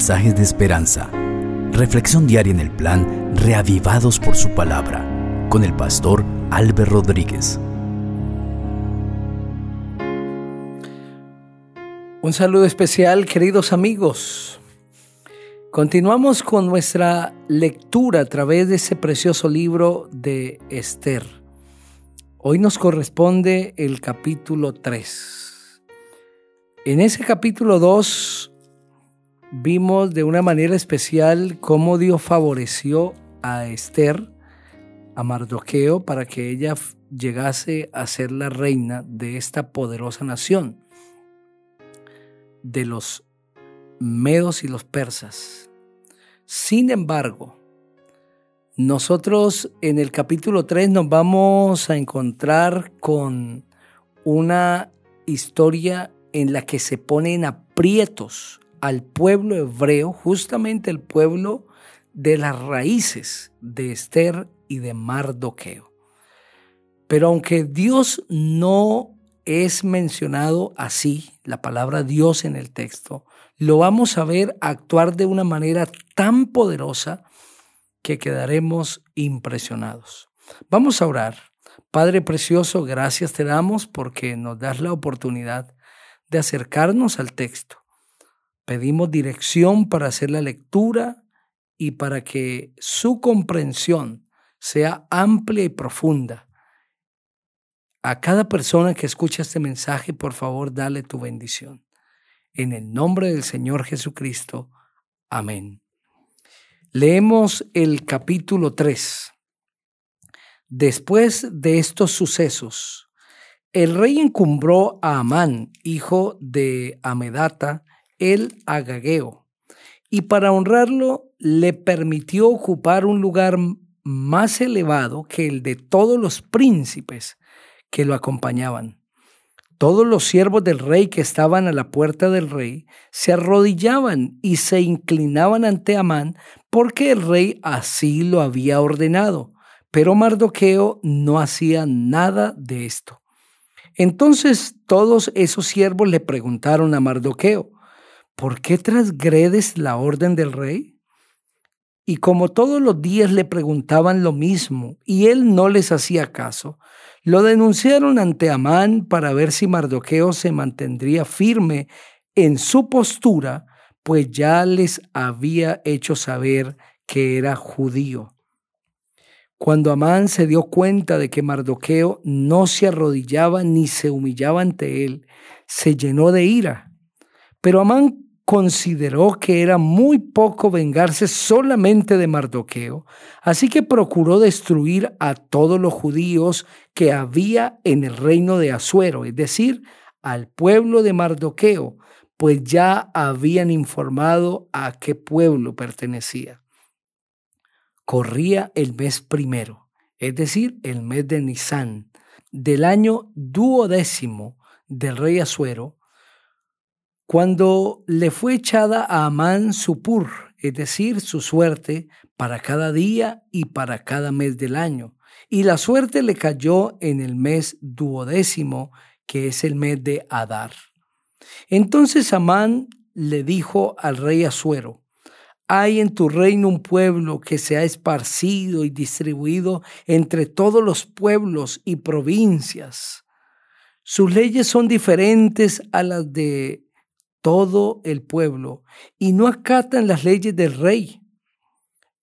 mensajes de esperanza. Reflexión diaria en el plan Reavivados por su palabra con el pastor Álvaro Rodríguez. Un saludo especial, queridos amigos. Continuamos con nuestra lectura a través de ese precioso libro de Esther. Hoy nos corresponde el capítulo 3. En ese capítulo 2 vimos de una manera especial cómo Dios favoreció a Esther, a Mardoqueo, para que ella llegase a ser la reina de esta poderosa nación de los medos y los persas. Sin embargo, nosotros en el capítulo 3 nos vamos a encontrar con una historia en la que se ponen aprietos al pueblo hebreo, justamente el pueblo de las raíces de Esther y de Mardoqueo. Pero aunque Dios no es mencionado así, la palabra Dios en el texto, lo vamos a ver actuar de una manera tan poderosa que quedaremos impresionados. Vamos a orar. Padre Precioso, gracias te damos porque nos das la oportunidad de acercarnos al texto. Pedimos dirección para hacer la lectura y para que su comprensión sea amplia y profunda a cada persona que escucha este mensaje, por favor, dale tu bendición. En el nombre del Señor Jesucristo. Amén. Leemos el capítulo 3. Después de estos sucesos, el rey encumbró a Amán, hijo de Amedata, el agageo, y para honrarlo le permitió ocupar un lugar más elevado que el de todos los príncipes que lo acompañaban. Todos los siervos del rey que estaban a la puerta del rey se arrodillaban y se inclinaban ante Amán porque el rey así lo había ordenado. Pero Mardoqueo no hacía nada de esto. Entonces todos esos siervos le preguntaron a Mardoqueo, ¿por qué transgredes la orden del rey? Y como todos los días le preguntaban lo mismo y él no les hacía caso, lo denunciaron ante Amán para ver si Mardoqueo se mantendría firme en su postura, pues ya les había hecho saber que era judío. Cuando Amán se dio cuenta de que Mardoqueo no se arrodillaba ni se humillaba ante él, se llenó de ira. Pero Amán consideró que era muy poco vengarse solamente de Mardoqueo, así que procuró destruir a todos los judíos que había en el reino de Asuero, es decir, al pueblo de Mardoqueo, pues ya habían informado a qué pueblo pertenecía. Corría el mes primero, es decir, el mes de Nisán, del año duodécimo del rey Asuero, cuando le fue echada a Amán su pur, es decir, su suerte, para cada día y para cada mes del año. Y la suerte le cayó en el mes duodécimo, que es el mes de Adar. Entonces Amán le dijo al rey Asuero, hay en tu reino un pueblo que se ha esparcido y distribuido entre todos los pueblos y provincias. Sus leyes son diferentes a las de todo el pueblo y no acatan las leyes del rey.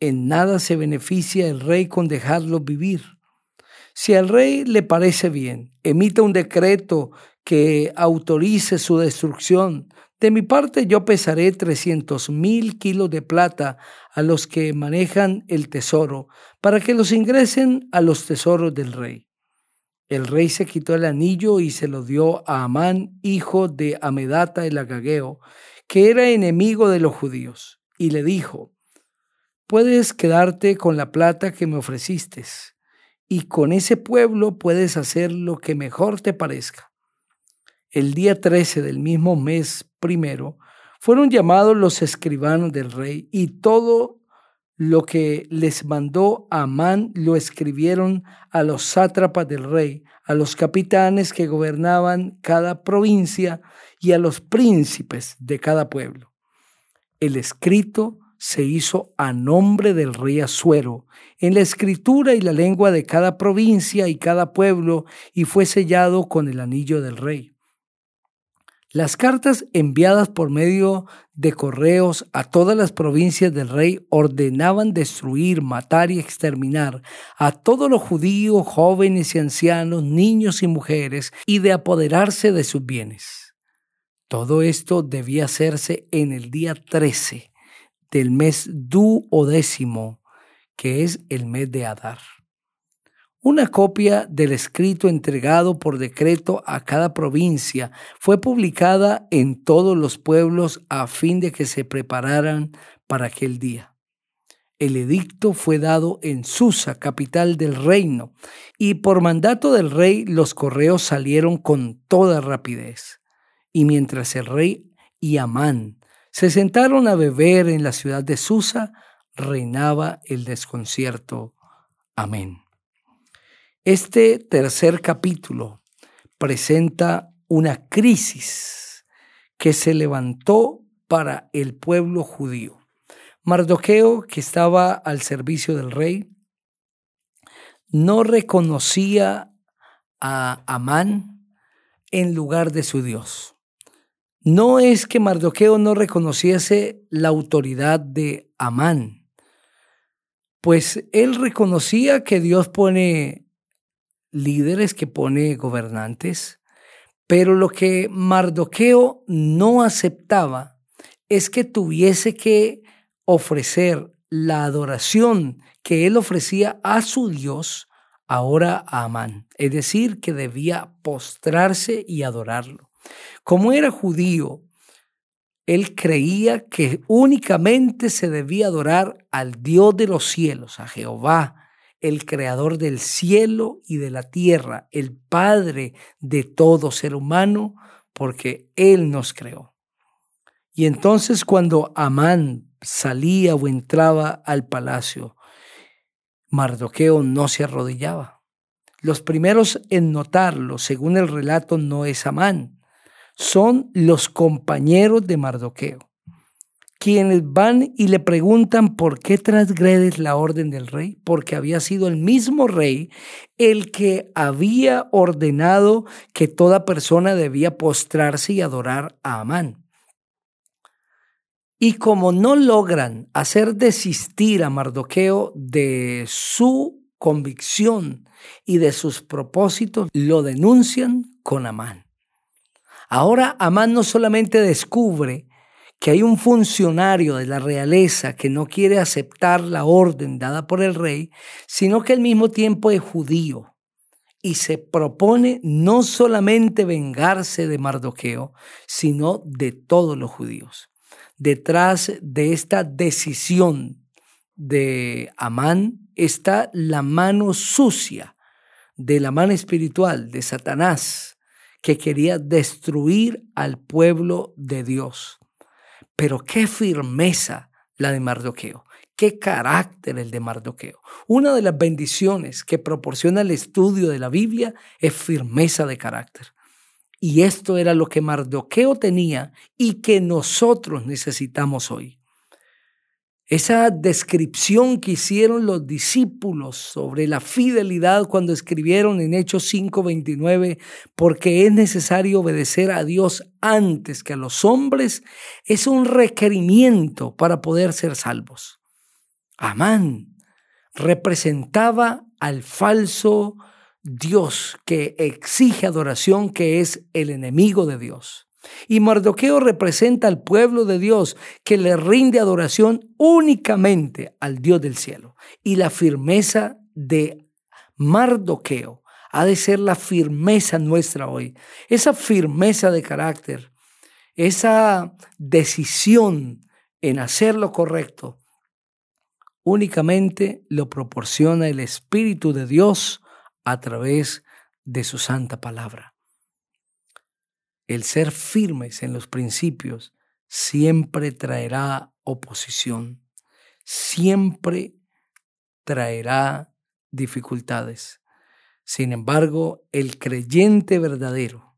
En nada se beneficia el rey con dejarlo vivir. Si al rey le parece bien, emita un decreto que autorice su destrucción. De mi parte yo pesaré trescientos mil kilos de plata a los que manejan el tesoro, para que los ingresen a los tesoros del rey. El rey se quitó el anillo y se lo dio a Amán, hijo de Amedata el Agageo, que era enemigo de los judíos, y le dijo, puedes quedarte con la plata que me ofreciste, y con ese pueblo puedes hacer lo que mejor te parezca. El día 13 del mismo mes primero fueron llamados los escribanos del rey, y todo lo que les mandó Amán lo escribieron a los sátrapas del rey, a los capitanes que gobernaban cada provincia y a los príncipes de cada pueblo. El escrito se hizo a nombre del rey Asuero, en la escritura y la lengua de cada provincia y cada pueblo, y fue sellado con el anillo del rey. Las cartas enviadas por medio de correos a todas las provincias del rey ordenaban destruir, matar y exterminar a todos los judíos, jóvenes y ancianos, niños y mujeres, y de apoderarse de sus bienes. Todo esto debía hacerse en el día 13 del mes duodécimo, que es el mes de Adar. Una copia del escrito entregado por decreto a cada provincia fue publicada en todos los pueblos a fin de que se prepararan para aquel día. El edicto fue dado en Susa, capital del reino, y por mandato del rey los correos salieron con toda rapidez. Y mientras el rey y Amán se sentaron a beber en la ciudad de Susa, reinaba el desconcierto. Amén. Este tercer capítulo presenta una crisis que se levantó para el pueblo judío. Mardoqueo, que estaba al servicio del rey, no reconocía a Amán en lugar de su Dios. No es que Mardoqueo no reconociese la autoridad de Amán, pues él reconocía que Dios pone líderes que pone gobernantes, pero lo que Mardoqueo no aceptaba es que tuviese que ofrecer la adoración que él ofrecía a su Dios ahora a Amán, es decir, que debía postrarse y adorarlo. Como era judío, él creía que únicamente se debía adorar al Dios de los cielos, a Jehová, el creador del cielo y de la tierra, el Padre de todo ser humano, porque Él nos creó. Y entonces cuando Amán salía o entraba al palacio, Mardoqueo no se arrodillaba. Los primeros en notarlo, según el relato, no es Amán, son los compañeros de Mardoqueo quienes van y le preguntan por qué transgredes la orden del rey, porque había sido el mismo rey el que había ordenado que toda persona debía postrarse y adorar a Amán. Y como no logran hacer desistir a Mardoqueo de su convicción y de sus propósitos, lo denuncian con Amán. Ahora Amán no solamente descubre que hay un funcionario de la realeza que no quiere aceptar la orden dada por el rey, sino que al mismo tiempo es judío y se propone no solamente vengarse de Mardoqueo, sino de todos los judíos. Detrás de esta decisión de Amán está la mano sucia de la mano espiritual de Satanás, que quería destruir al pueblo de Dios. Pero qué firmeza la de Mardoqueo, qué carácter el de Mardoqueo. Una de las bendiciones que proporciona el estudio de la Biblia es firmeza de carácter. Y esto era lo que Mardoqueo tenía y que nosotros necesitamos hoy. Esa descripción que hicieron los discípulos sobre la fidelidad cuando escribieron en Hechos 5:29, porque es necesario obedecer a Dios antes que a los hombres, es un requerimiento para poder ser salvos. Amán representaba al falso Dios que exige adoración, que es el enemigo de Dios. Y Mardoqueo representa al pueblo de Dios que le rinde adoración únicamente al Dios del cielo. Y la firmeza de Mardoqueo ha de ser la firmeza nuestra hoy. Esa firmeza de carácter, esa decisión en hacer lo correcto, únicamente lo proporciona el Espíritu de Dios a través de su santa palabra el ser firmes en los principios siempre traerá oposición, siempre traerá dificultades. Sin embargo, el creyente verdadero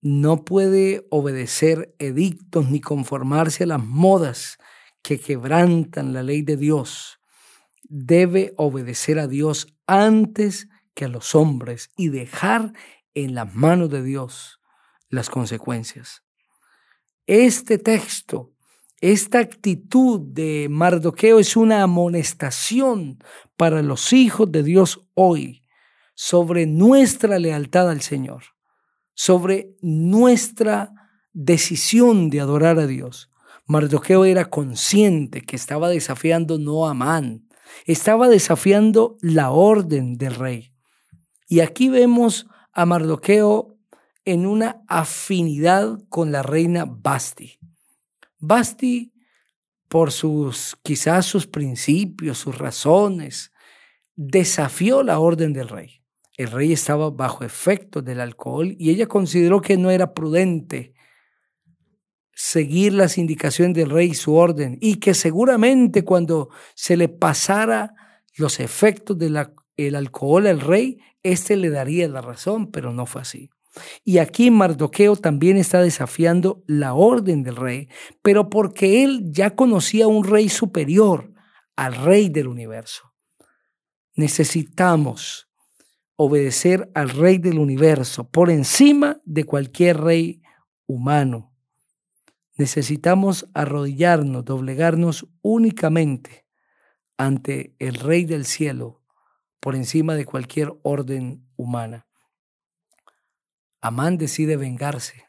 no puede obedecer edictos ni conformarse a las modas que quebrantan la ley de Dios debe obedecer a Dios antes que a los hombres y dejar en las manos de Dios las consecuencias. Este texto, esta actitud de Mardoqueo es una amonestación para los hijos de Dios hoy sobre nuestra lealtad al Señor, sobre nuestra decisión de adorar a Dios. Mardoqueo era consciente que estaba desafiando no a Amán, estaba desafiando la orden del rey. Y aquí vemos a Mardoqueo en una afinidad con la reina Basti. Basti, por sus quizás sus principios, sus razones, desafió la orden del rey. El rey estaba bajo efecto del alcohol y ella consideró que no era prudente seguir las indicaciones del rey y su orden y que seguramente cuando se le pasara los efectos del alcohol al rey, éste le daría la razón, pero no fue así. Y aquí Mardoqueo también está desafiando la orden del rey, pero porque él ya conocía un rey superior al rey del universo. Necesitamos obedecer al rey del universo por encima de cualquier rey humano. Necesitamos arrodillarnos, doblegarnos únicamente ante el rey del cielo por encima de cualquier orden humana. Amán decide vengarse.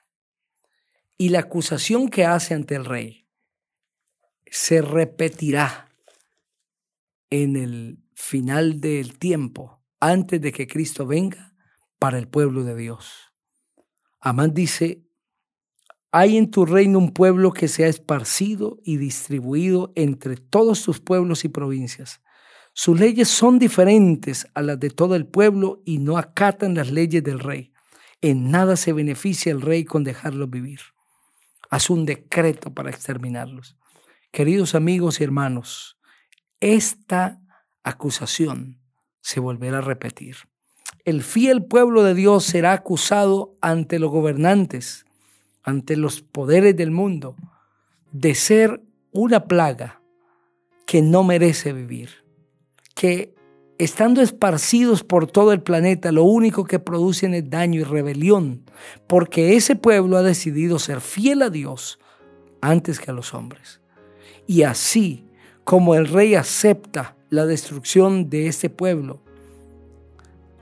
Y la acusación que hace ante el rey se repetirá en el final del tiempo, antes de que Cristo venga, para el pueblo de Dios. Amán dice, hay en tu reino un pueblo que se ha esparcido y distribuido entre todos tus pueblos y provincias. Sus leyes son diferentes a las de todo el pueblo y no acatan las leyes del rey. En nada se beneficia el rey con dejarlos vivir. Haz un decreto para exterminarlos. Queridos amigos y hermanos, esta acusación se volverá a repetir. El fiel pueblo de Dios será acusado ante los gobernantes, ante los poderes del mundo, de ser una plaga que no merece vivir, que estando esparcidos por todo el planeta, lo único que producen es daño y rebelión, porque ese pueblo ha decidido ser fiel a Dios antes que a los hombres. Y así como el rey acepta la destrucción de este pueblo,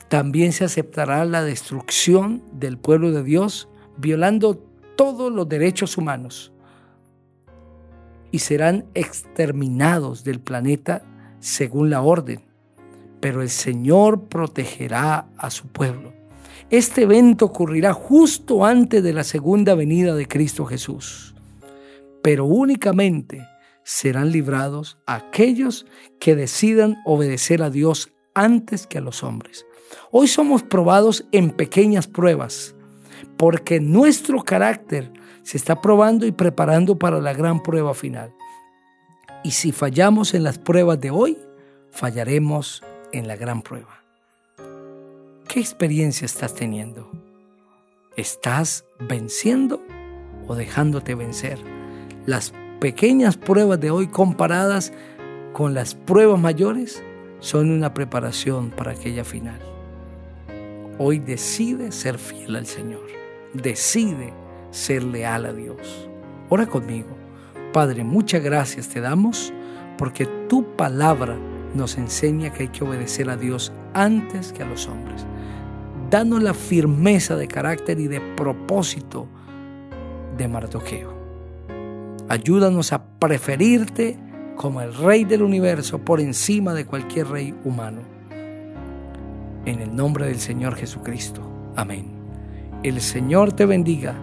también se aceptará la destrucción del pueblo de Dios, violando todos los derechos humanos, y serán exterminados del planeta según la orden pero el Señor protegerá a su pueblo. Este evento ocurrirá justo antes de la segunda venida de Cristo Jesús, pero únicamente serán librados aquellos que decidan obedecer a Dios antes que a los hombres. Hoy somos probados en pequeñas pruebas, porque nuestro carácter se está probando y preparando para la gran prueba final. Y si fallamos en las pruebas de hoy, fallaremos en la gran prueba. ¿Qué experiencia estás teniendo? ¿Estás venciendo o dejándote vencer? Las pequeñas pruebas de hoy comparadas con las pruebas mayores son una preparación para aquella final. Hoy decide ser fiel al Señor. Decide ser leal a Dios. Ora conmigo. Padre, muchas gracias te damos porque tu palabra nos enseña que hay que obedecer a Dios antes que a los hombres. Danos la firmeza de carácter y de propósito de Mardoqueo. Ayúdanos a preferirte como el Rey del universo por encima de cualquier rey humano. En el nombre del Señor Jesucristo. Amén. El Señor te bendiga